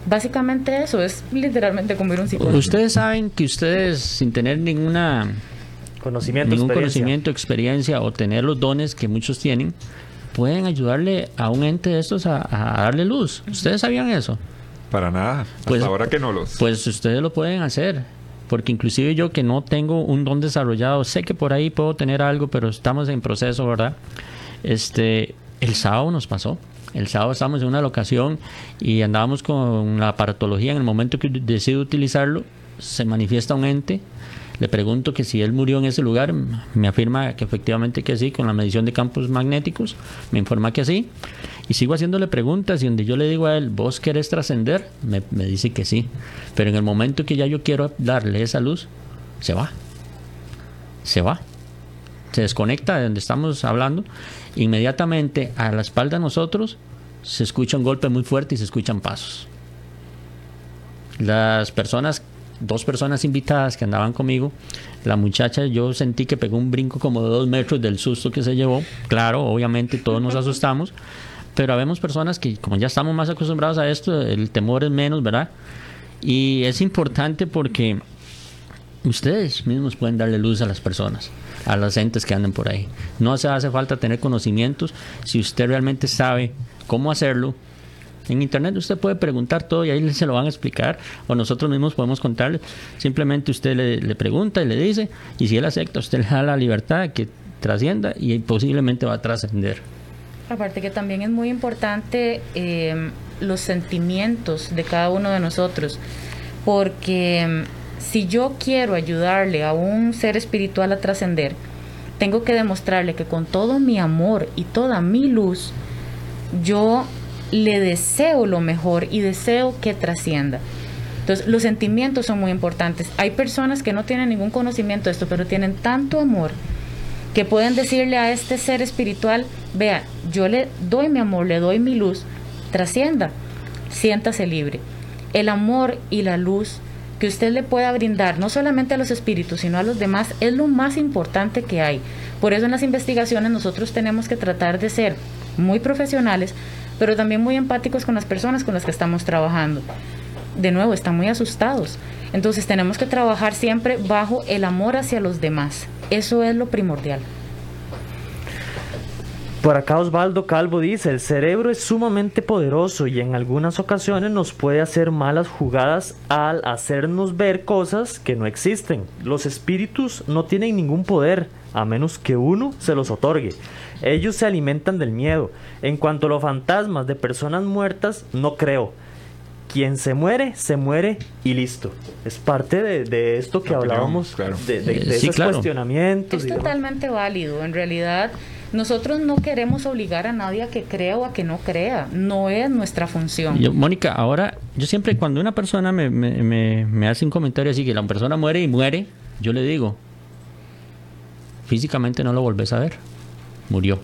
Básicamente eso es literalmente como ir un psicólogo. Ustedes saben que ustedes sin tener ninguna conocimiento, ningún conocimiento, experiencia o tener los dones que muchos tienen, pueden ayudarle a un ente de estos a, darle luz. ¿Ustedes sabían eso? Para nada. Pues, ahora que no los. Pues ustedes lo pueden hacer. Porque inclusive yo que no tengo un don desarrollado, sé que por ahí puedo tener algo, pero estamos en proceso, ¿verdad? Este, el sábado nos pasó. El sábado estábamos en una locación y andábamos con la aparatología. En el momento que decido utilizarlo, se manifiesta un ente le pregunto que si él murió en ese lugar, me afirma que efectivamente que sí, con la medición de campos magnéticos, me informa que sí. Y sigo haciéndole preguntas y donde yo le digo a él, ¿vos querés trascender? Me, me dice que sí. Pero en el momento que ya yo quiero darle esa luz, se va. Se va. Se desconecta de donde estamos hablando. Inmediatamente a la espalda de nosotros se escucha un golpe muy fuerte y se escuchan pasos. Las personas dos personas invitadas que andaban conmigo. La muchacha, yo sentí que pegó un brinco como de dos metros del susto que se llevó. Claro, obviamente todos nos asustamos, pero habemos personas que como ya estamos más acostumbrados a esto, el temor es menos, ¿verdad? Y es importante porque ustedes mismos pueden darle luz a las personas, a las entes que andan por ahí. No se hace falta tener conocimientos. Si usted realmente sabe cómo hacerlo, En internet usted puede preguntar todo y ahí se lo van a explicar o nosotros mismos podemos contarle. Simplemente usted le, pregunta y le dice y si él acepta, usted le da la libertad que trascienda y posiblemente va a trascender. Aparte que también es muy importante eh, los sentimientos de cada uno de nosotros, porque si yo quiero ayudarle a un ser espiritual a trascender, tengo que demostrarle que con todo mi amor y toda mi luz, yo le deseo lo mejor y deseo que trascienda. Entonces, los sentimientos son muy importantes. Hay personas que no tienen ningún conocimiento de esto, pero tienen tanto amor que pueden decirle a este ser espiritual, vea, yo le doy mi amor, le doy mi luz, trascienda, siéntase libre. El amor y la luz que usted le pueda brindar, no solamente a los espíritus, sino a los demás, es lo más importante que hay. Por eso en las investigaciones nosotros tenemos que tratar de ser muy profesionales, pero también muy empáticos con las personas con las que estamos trabajando. De nuevo, están muy asustados. Entonces tenemos que trabajar siempre bajo el amor hacia los demás. Eso es lo primordial. Por acá Osvaldo Calvo dice, el cerebro es sumamente poderoso y en algunas ocasiones nos puede hacer malas jugadas al hacernos ver cosas que no existen. Los espíritus no tienen ningún poder, a menos que uno se los otorgue. Ellos se alimentan del miedo. En cuanto a los fantasmas de personas muertas, no creo. Quien se muere, se muere y listo. Es parte de, esto que hablábamos, de, de, esos cuestionamientos. Es totalmente válido. En realidad nosotros no queremos obligar a nadie a que crea o a que no crea. No es nuestra función. Mónica, ahora, yo siempre cuando una persona me, me, me, hace un comentario así, que la persona muere y muere, yo le digo, físicamente no lo volvés a ver. Murió.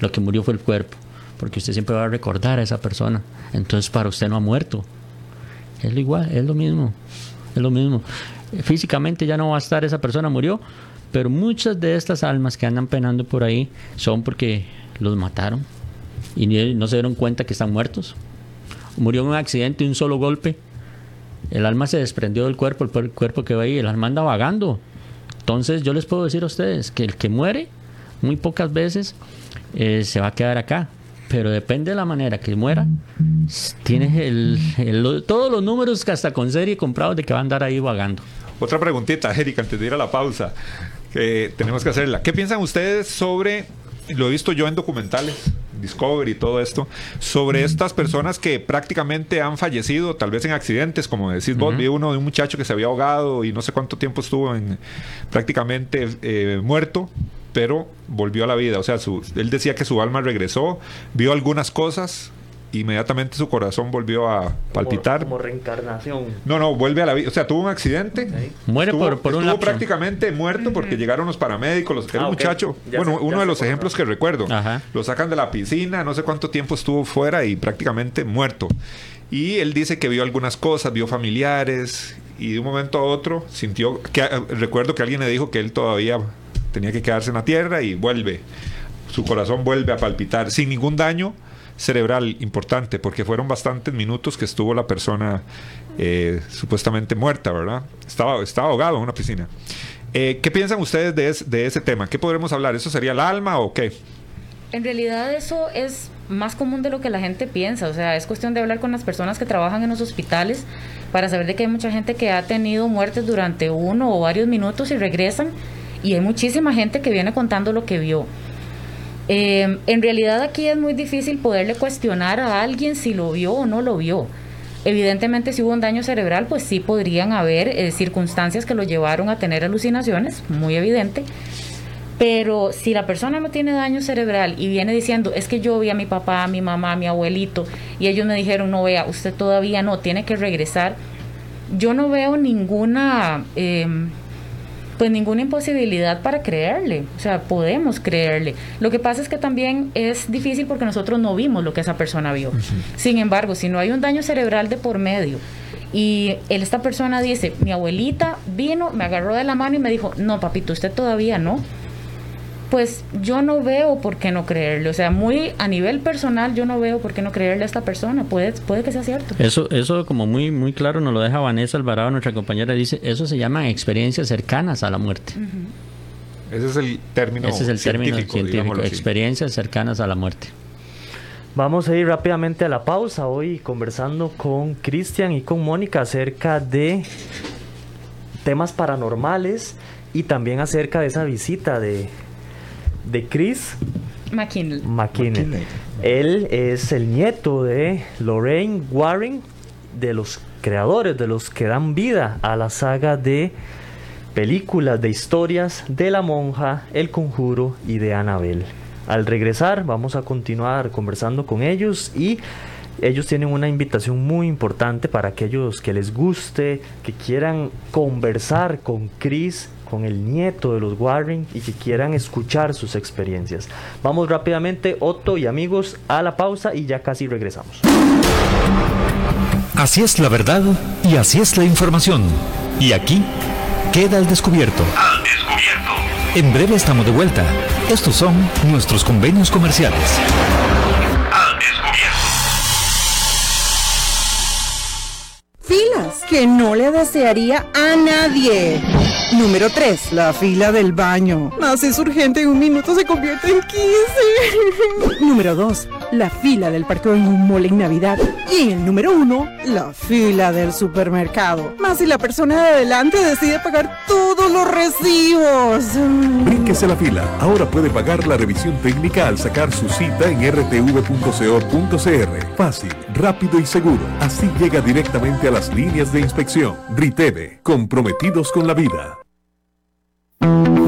Lo que murió fue el cuerpo. Porque usted siempre va a recordar a esa persona. Entonces para usted no ha muerto. Es lo igual, es lo mismo. Es lo mismo. Físicamente ya no va a estar esa persona, murió, pero muchas de estas almas que andan penando por ahí son porque los mataron y no se dieron cuenta que están muertos. Murió en un accidente, un solo golpe. El alma se desprendió del cuerpo, el cuerpo que va ahí, el alma anda vagando. Entonces yo les puedo decir a ustedes que el que muere muy pocas veces eh, se va a quedar acá. Pero depende de la manera que muera, tienes el, todos los números que hasta con serie comprados de que va a andar ahí vagando. Otra preguntita, Erika, antes de ir a la pausa que tenemos que hacerla. ¿Qué piensan ustedes sobre, lo he visto yo en documentales, Discovery y todo esto, sobre estas personas que prácticamente han fallecido, tal vez en accidentes, como decís vos, vi uno de un muchacho que se había ahogado y no sé cuánto tiempo estuvo en, prácticamente eh, muerto, pero volvió a la vida. O sea, su, él decía que su alma regresó, vio algunas cosas, inmediatamente su corazón volvió a palpitar. Como, reencarnación. No, no, vuelve a la vida. O sea, tuvo un accidente. Muere por, por estuvo prácticamente muerto porque llegaron los paramédicos. Los, era un ah, muchacho. bueno, uno de los ejemplos que recuerdo. Lo sacan de la piscina, no sé cuánto tiempo estuvo fuera y prácticamente muerto. Y él dice que vio algunas cosas, vio familiares y de un momento a otro sintió que recuerdo que alguien le dijo que él todavía tenía que quedarse en la tierra y vuelve. Su corazón vuelve a palpitar sin ningún daño cerebral importante, porque fueron bastantes minutos que estuvo la persona eh, supuestamente muerta, ¿verdad? Estaba, estaba ahogado en una piscina. Eh, ¿Qué piensan ustedes de, de ese tema? ¿Qué podremos hablar? ¿Eso sería el alma o qué? En realidad eso es más común de lo que la gente piensa, o sea, es cuestión de hablar con las personas que trabajan en los hospitales para saber de que hay mucha gente que ha tenido muertes durante uno o varios minutos y regresan y hay muchísima gente que viene contando lo que vio. Eh, en realidad aquí es muy difícil poderle cuestionar a alguien si lo vio o no lo vio. Evidentemente si hubo un daño cerebral, pues sí podrían haber eh, circunstancias que lo llevaron a tener alucinaciones, muy evidente. Pero si la persona no tiene daño cerebral y viene diciendo, es que yo vi a mi papá, a mi mamá, a mi abuelito, y ellos me dijeron, no vea, usted todavía no, tiene que regresar, yo no veo ninguna... Eh, pues ninguna imposibilidad para creerle, o sea, podemos creerle. Lo que pasa es que también es difícil porque nosotros no vimos lo que esa persona vio. Sin embargo, si no hay un daño cerebral de por medio y esta persona dice, mi abuelita vino, me agarró de la mano y me dijo, no, papito, usted todavía no pues yo no veo por qué no creerle. O sea, muy a nivel personal, yo no veo por qué no creerle a esta persona. Puede, puede que sea cierto. Eso, eso como muy, muy claro nos lo deja Vanessa Alvarado, nuestra compañera, dice, eso se llama experiencias cercanas a la muerte. Ese es el término Ese es el término científico, experiencias cercanas a la muerte. Vamos a ir rápidamente a la pausa hoy conversando con Cristian y con Mónica acerca de temas paranormales y también acerca de esa visita de, de Chris McKinley. McKinley. Él es el nieto de Lorraine Warren, de los creadores, de los que dan vida a la saga de películas, de historias de la monja, el conjuro y de Annabel. Al regresar vamos a continuar conversando con ellos y ellos tienen una invitación muy importante para aquellos que les guste, que quieran conversar con Chris, con el nieto de los Warren y que quieran escuchar sus experiencias. Vamos rápidamente, Otto y amigos, a la pausa y ya casi regresamos. Así es la verdad y así es la información. Y aquí queda al descubierto. Al descubierto. En breve estamos de vuelta. Estos son nuestros convenios comerciales. Filas que no le desearía a nadie. Número 3. La fila del baño. Más es urgente en un minuto se convierte en 15. número 2. La fila del parqueo en un mall en Navidad. Y en el número 1. La fila del supermercado. Más si la persona de adelante decide pagar todos los recibos. Brínquese la fila. Ahora puede pagar la revisión técnica al sacar su cita en rtv.co.cr. Fácil, rápido y seguro. Así llega directamente a las líneas de inspección. RITEVE. Comprometidos con la vida. Thank you.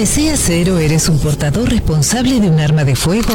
¿Deseas ser o eres un portador responsable de un arma de fuego?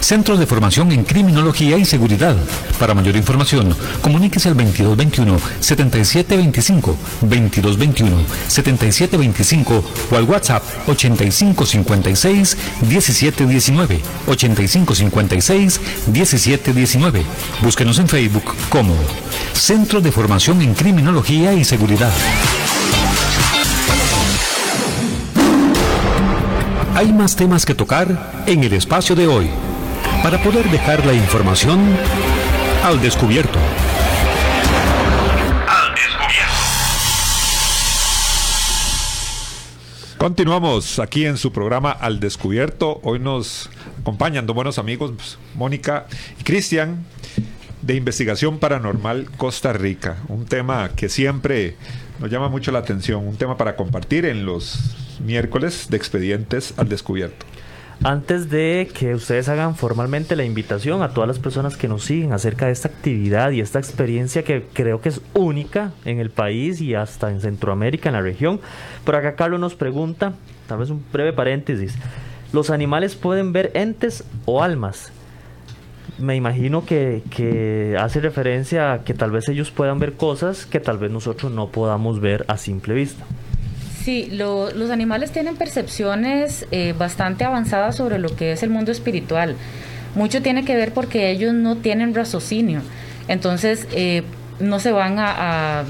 Centros de formación en criminología y seguridad. Para mayor información, comuníquese al 2221-7725, 2221-7725 o al WhatsApp 8556-1719, 8556-1719. Búsquenos en Facebook como Centro de Formación en Criminología y Seguridad. Hay más temas que tocar en el espacio de hoy para poder dejar la información al descubierto. Continuamos aquí en su programa Al Descubierto. Hoy nos acompañan dos buenos amigos, pues, Mónica y Cristian, de Investigación Paranormal Costa Rica. Un tema que siempre nos llama mucho la atención, un tema para compartir en los miércoles de expedientes al descubierto. Antes de que ustedes hagan formalmente la invitación a todas las personas que nos siguen acerca de esta actividad y esta experiencia que creo que es única en el país y hasta en Centroamérica, en la región, por acá Carlos nos pregunta, tal vez un breve paréntesis, ¿los animales pueden ver entes o almas? Me imagino que, hace referencia a que tal vez ellos puedan ver cosas que tal vez nosotros no podamos ver a simple vista. Sí, los animales tienen percepciones eh, bastante avanzadas sobre lo que es el mundo espiritual. Mucho tiene que ver porque ellos no tienen raciocinio. Entonces, eh, no se van a,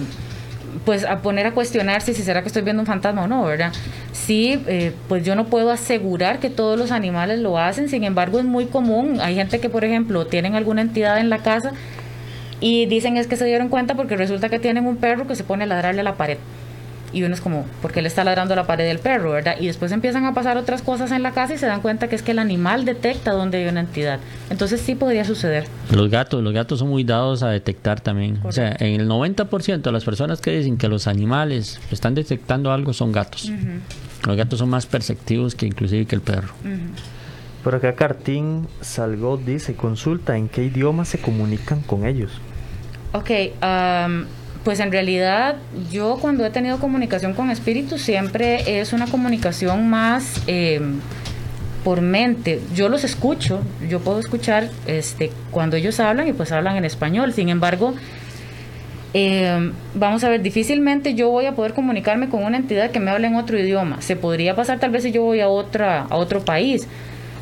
pues a poner a cuestionarse si será que estoy viendo un fantasma o no, ¿verdad? Sí, eh, pues yo no puedo asegurar que todos los animales lo hacen, sin embargo es muy común. Hay gente que, por ejemplo, tienen alguna entidad en la casa y dicen es que se dieron cuenta porque resulta que tienen un perro que se pone a ladrarle a la pared y uno es como, ¿por qué le está ladrando la pared del perro, verdad? Y después empiezan a pasar otras cosas en la casa y se dan cuenta que es que el animal detecta dónde hay una entidad. Entonces sí podría suceder. Los gatos, los gatos son muy dados a detectar también. O sea, en el 90% de las personas que dicen que los animales están detectando algo son gatos. Los gatos son más perceptivos que inclusive que el perro. Por acá Cartín Salgo dice, consulta en qué idioma se comunican con ellos. Ok, um, pues en realidad yo cuando he tenido comunicación con espíritus siempre es una comunicación más em, por mente. Yo los escucho, yo puedo escuchar este, cuando ellos hablan y pues hablan en español. Sin embargo, em, vamos a ver, difícilmente yo voy a poder comunicarme con una entidad que me hable en otro idioma. Se podría pasar tal vez si yo voy a, otra, a otro país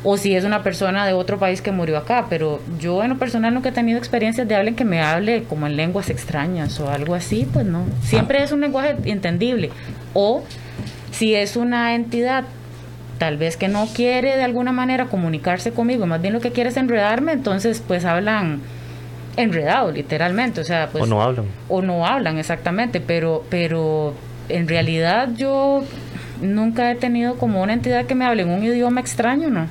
o si es una persona de otro país que murió acá, pero yo en lo personal nunca he tenido experiencias de alguien que me hable como en lenguas extrañas o algo así, pues no. Siempre es un lenguaje entendible. O si es una entidad tal vez que no quiere de alguna manera comunicarse conmigo, más bien lo que quiere es enredarme, entonces pues hablan enredado literalmente, o sea, pues o no hablan. O no hablan exactamente, pero pero en realidad yo nunca he tenido como una entidad que me hable en un idioma extraño, ¿no?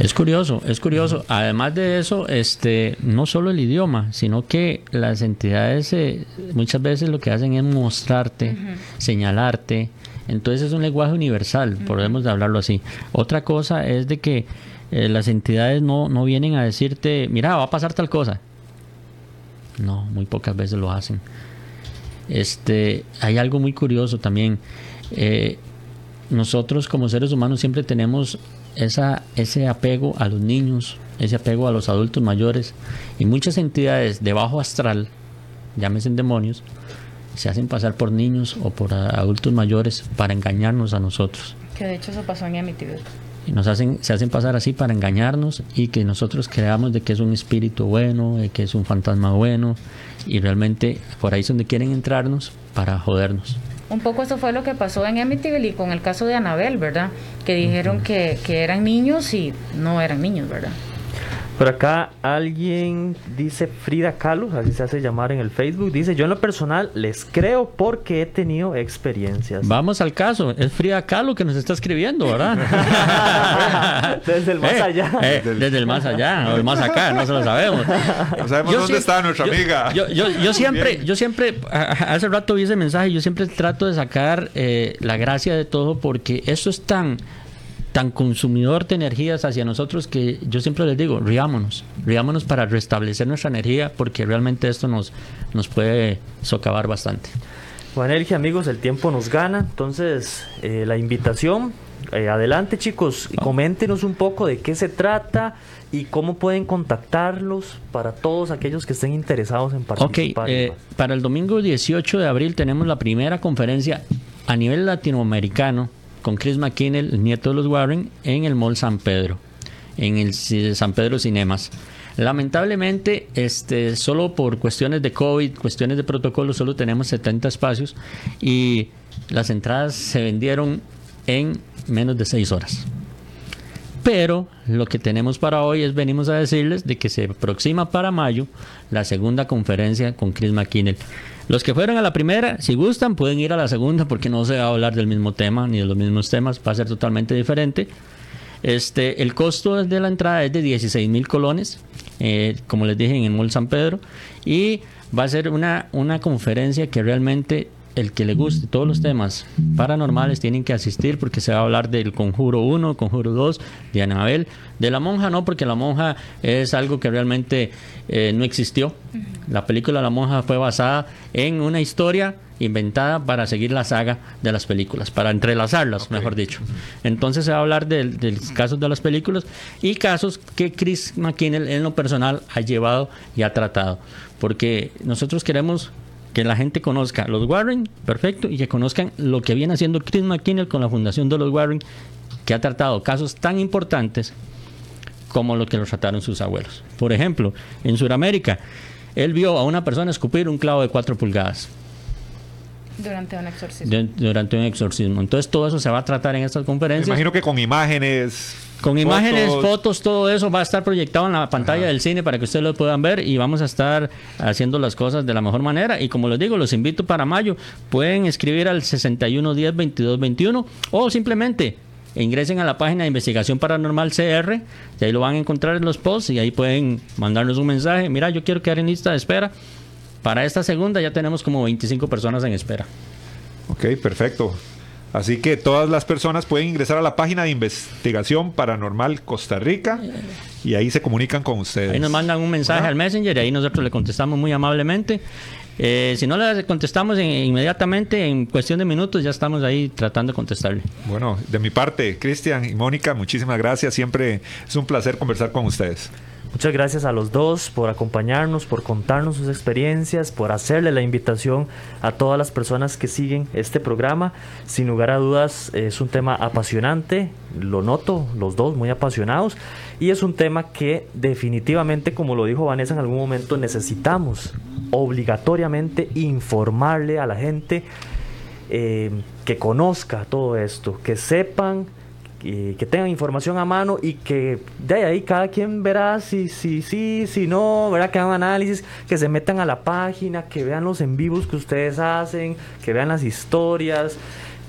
Es curioso, es curioso. Además de eso, este, no solo el idioma, sino que las entidades eh, muchas veces lo que hacen es mostrarte, señalarte. Entonces es un lenguaje universal, podemos hablarlo así. Otra cosa es de que eh, las entidades no, no vienen a decirte, mira, va a pasar tal cosa. No, muy pocas veces lo hacen. Este, hay algo muy curioso también. Eh, nosotros como seres humanos siempre tenemos esa, ese apego a los niños, ese apego a los adultos mayores y muchas entidades de bajo astral, llámese demonios, se hacen pasar por niños o por adultos mayores para engañarnos a nosotros. Que de hecho eso pasó en Amityville. Y nos hacen, se hacen pasar así para engañarnos y que nosotros creamos de que es un espíritu bueno, de que es un fantasma bueno y realmente por ahí es donde quieren entrarnos para jodernos. Un poco eso fue lo que pasó en Amityville y con el caso de Anabel, ¿verdad? Que dijeron que, que eran niños y no eran niños, ¿verdad? Por acá alguien dice Frida Carlos, así se hace llamar en el Facebook, dice, yo en lo personal les creo porque he tenido experiencias. Vamos al caso, es Frida Kahlo que nos está escribiendo, ¿verdad? desde el más eh, allá. Eh, desde el más allá, o el más acá, no se lo sabemos. No sabemos dónde está nuestra amiga. Yo, yo, siempre, yo siempre, hace rato vi ese mensaje, yo siempre trato de sacar eh, la gracia de todo porque eso es tan tan consumidor de energías hacia nosotros que yo siempre les digo, riámonos, riámonos para restablecer nuestra energía porque realmente esto nos, nos puede socavar bastante. Bueno, Elge, amigos, el tiempo nos gana, entonces eh, la invitación, eh, adelante chicos, coméntenos un poco de qué se trata y cómo pueden contactarlos para todos aquellos que estén interesados en participar. Ok, eh, para el domingo 18 de abril tenemos la primera conferencia a nivel latinoamericano con Chris McKinnell, el nieto de los Warren, en el Mall San Pedro, en el San Pedro Cinemas. Lamentablemente, este, solo por cuestiones de COVID, cuestiones de protocolo, solo tenemos 70 espacios y las entradas se vendieron en menos de 6 horas. Pero lo que tenemos para hoy es venimos a decirles de que se aproxima para mayo la segunda conferencia con Chris McKinnell. Los que fueron a la primera, si gustan, pueden ir a la segunda porque no se va a hablar del mismo tema ni de los mismos temas, va a ser totalmente diferente. Este, el costo de la entrada es de 16 mil colones, eh, como les dije en el Mall San Pedro, y va a ser una, una conferencia que realmente el que le guste todos los temas paranormales tienen que asistir porque se va a hablar del conjuro 1, conjuro 2, de Anabel. De la monja no, porque la monja es algo que realmente eh, no existió. La película La monja fue basada en una historia inventada para seguir la saga de las películas, para entrelazarlas, mejor dicho. Entonces se va a hablar de, de, casos de las películas y casos que Chris McKinnell en lo personal ha llevado y ha tratado. Porque nosotros queremos que la gente conozca los Warren, perfecto, y que conozcan lo que viene haciendo Chris McKinney con la fundación de los Warren, que ha tratado casos tan importantes como los que los trataron sus abuelos. Por ejemplo, en Sudamérica, él vio a una persona escupir un clavo de 4 pulgadas. Durante un exorcismo. de- durante un exorcismo. Entonces todo eso se va a tratar en estas Me conferencias. imagino que con imágenes. Con imágenes, fotos. todo eso va a estar proyectado en la pantalla del cine para que ustedes lo puedan ver y vamos a estar haciendo las cosas de la mejor manera. Y como les digo, los invito para mayo. Pueden escribir al 6110 2221 o simplemente ingresen a la página de Investigación Paranormal CR y ahí lo van a encontrar en los posts y ahí pueden mandarnos un mensaje. Mira, yo quiero quedar en lista de espera. Para esta segunda ya tenemos como 25 personas en espera. Ok, perfecto. Así que todas las personas pueden ingresar a la página de Investigación Paranormal Costa Rica y ahí se comunican con ustedes. Ahí nos mandan un mensaje al Messenger y ahí nosotros le contestamos muy amablemente. Eh, si no le contestamos en- inmediatamente, en cuestión de minutos, ya estamos ahí tratando de contestarle. Bueno, de mi parte, Cristian y Mónica, muchísimas gracias. Siempre es un placer conversar con ustedes. Muchas gracias a los dos por acompañarnos, por contarnos sus experiencias, por hacerle la invitación a todas las personas que siguen este programa. Sin lugar a dudas es un tema apasionante, lo noto, los dos muy apasionados, y es un tema que definitivamente, como lo dijo Vanessa en algún momento, necesitamos obligatoriamente informarle a la gente eh, que conozca todo esto, que sepan, y que tengan información a mano y que de ahí cada quien verá si sí, si, si, no, verá que hagan análisis, que se metan a la página, que vean los en vivos que ustedes hacen, que vean las historias,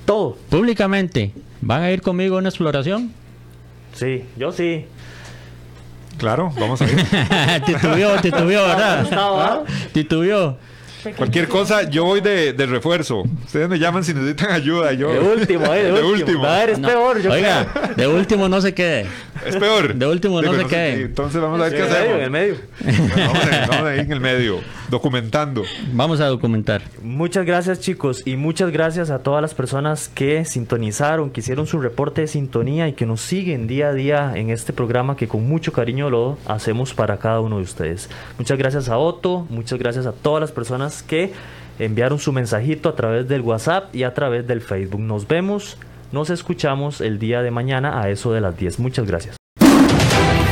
todo. Públicamente, ¿van a ir conmigo a una exploración? Sí, yo sí. Claro, vamos a ir. titubió, titubió, ¿verdad? Titubió. Cualquier cosa, yo voy de, de refuerzo. Ustedes me llaman si necesitan ayuda. Yo, De último, eh, de, De último. último. A ver, es No. peor, yo Oiga, de último no se quede. Es peor. De último, no Digo, se quede. Entonces vamos a ver creo. qué En el medio, hacemos. en el medio. Vamos, a- vamos ahí en el medio, documentando. Vamos a documentar. Muchas gracias chicos y muchas gracias a todas las personas que sintonizaron, que hicieron su reporte de sintonía y que nos siguen día a día en este programa que con mucho cariño lo hacemos para cada uno de ustedes. Muchas gracias a Otto, muchas gracias a todas las personas que enviaron su mensajito a través del WhatsApp y a través del Facebook. Nos vemos, nos escuchamos el día de mañana a eso de las 10. Muchas gracias.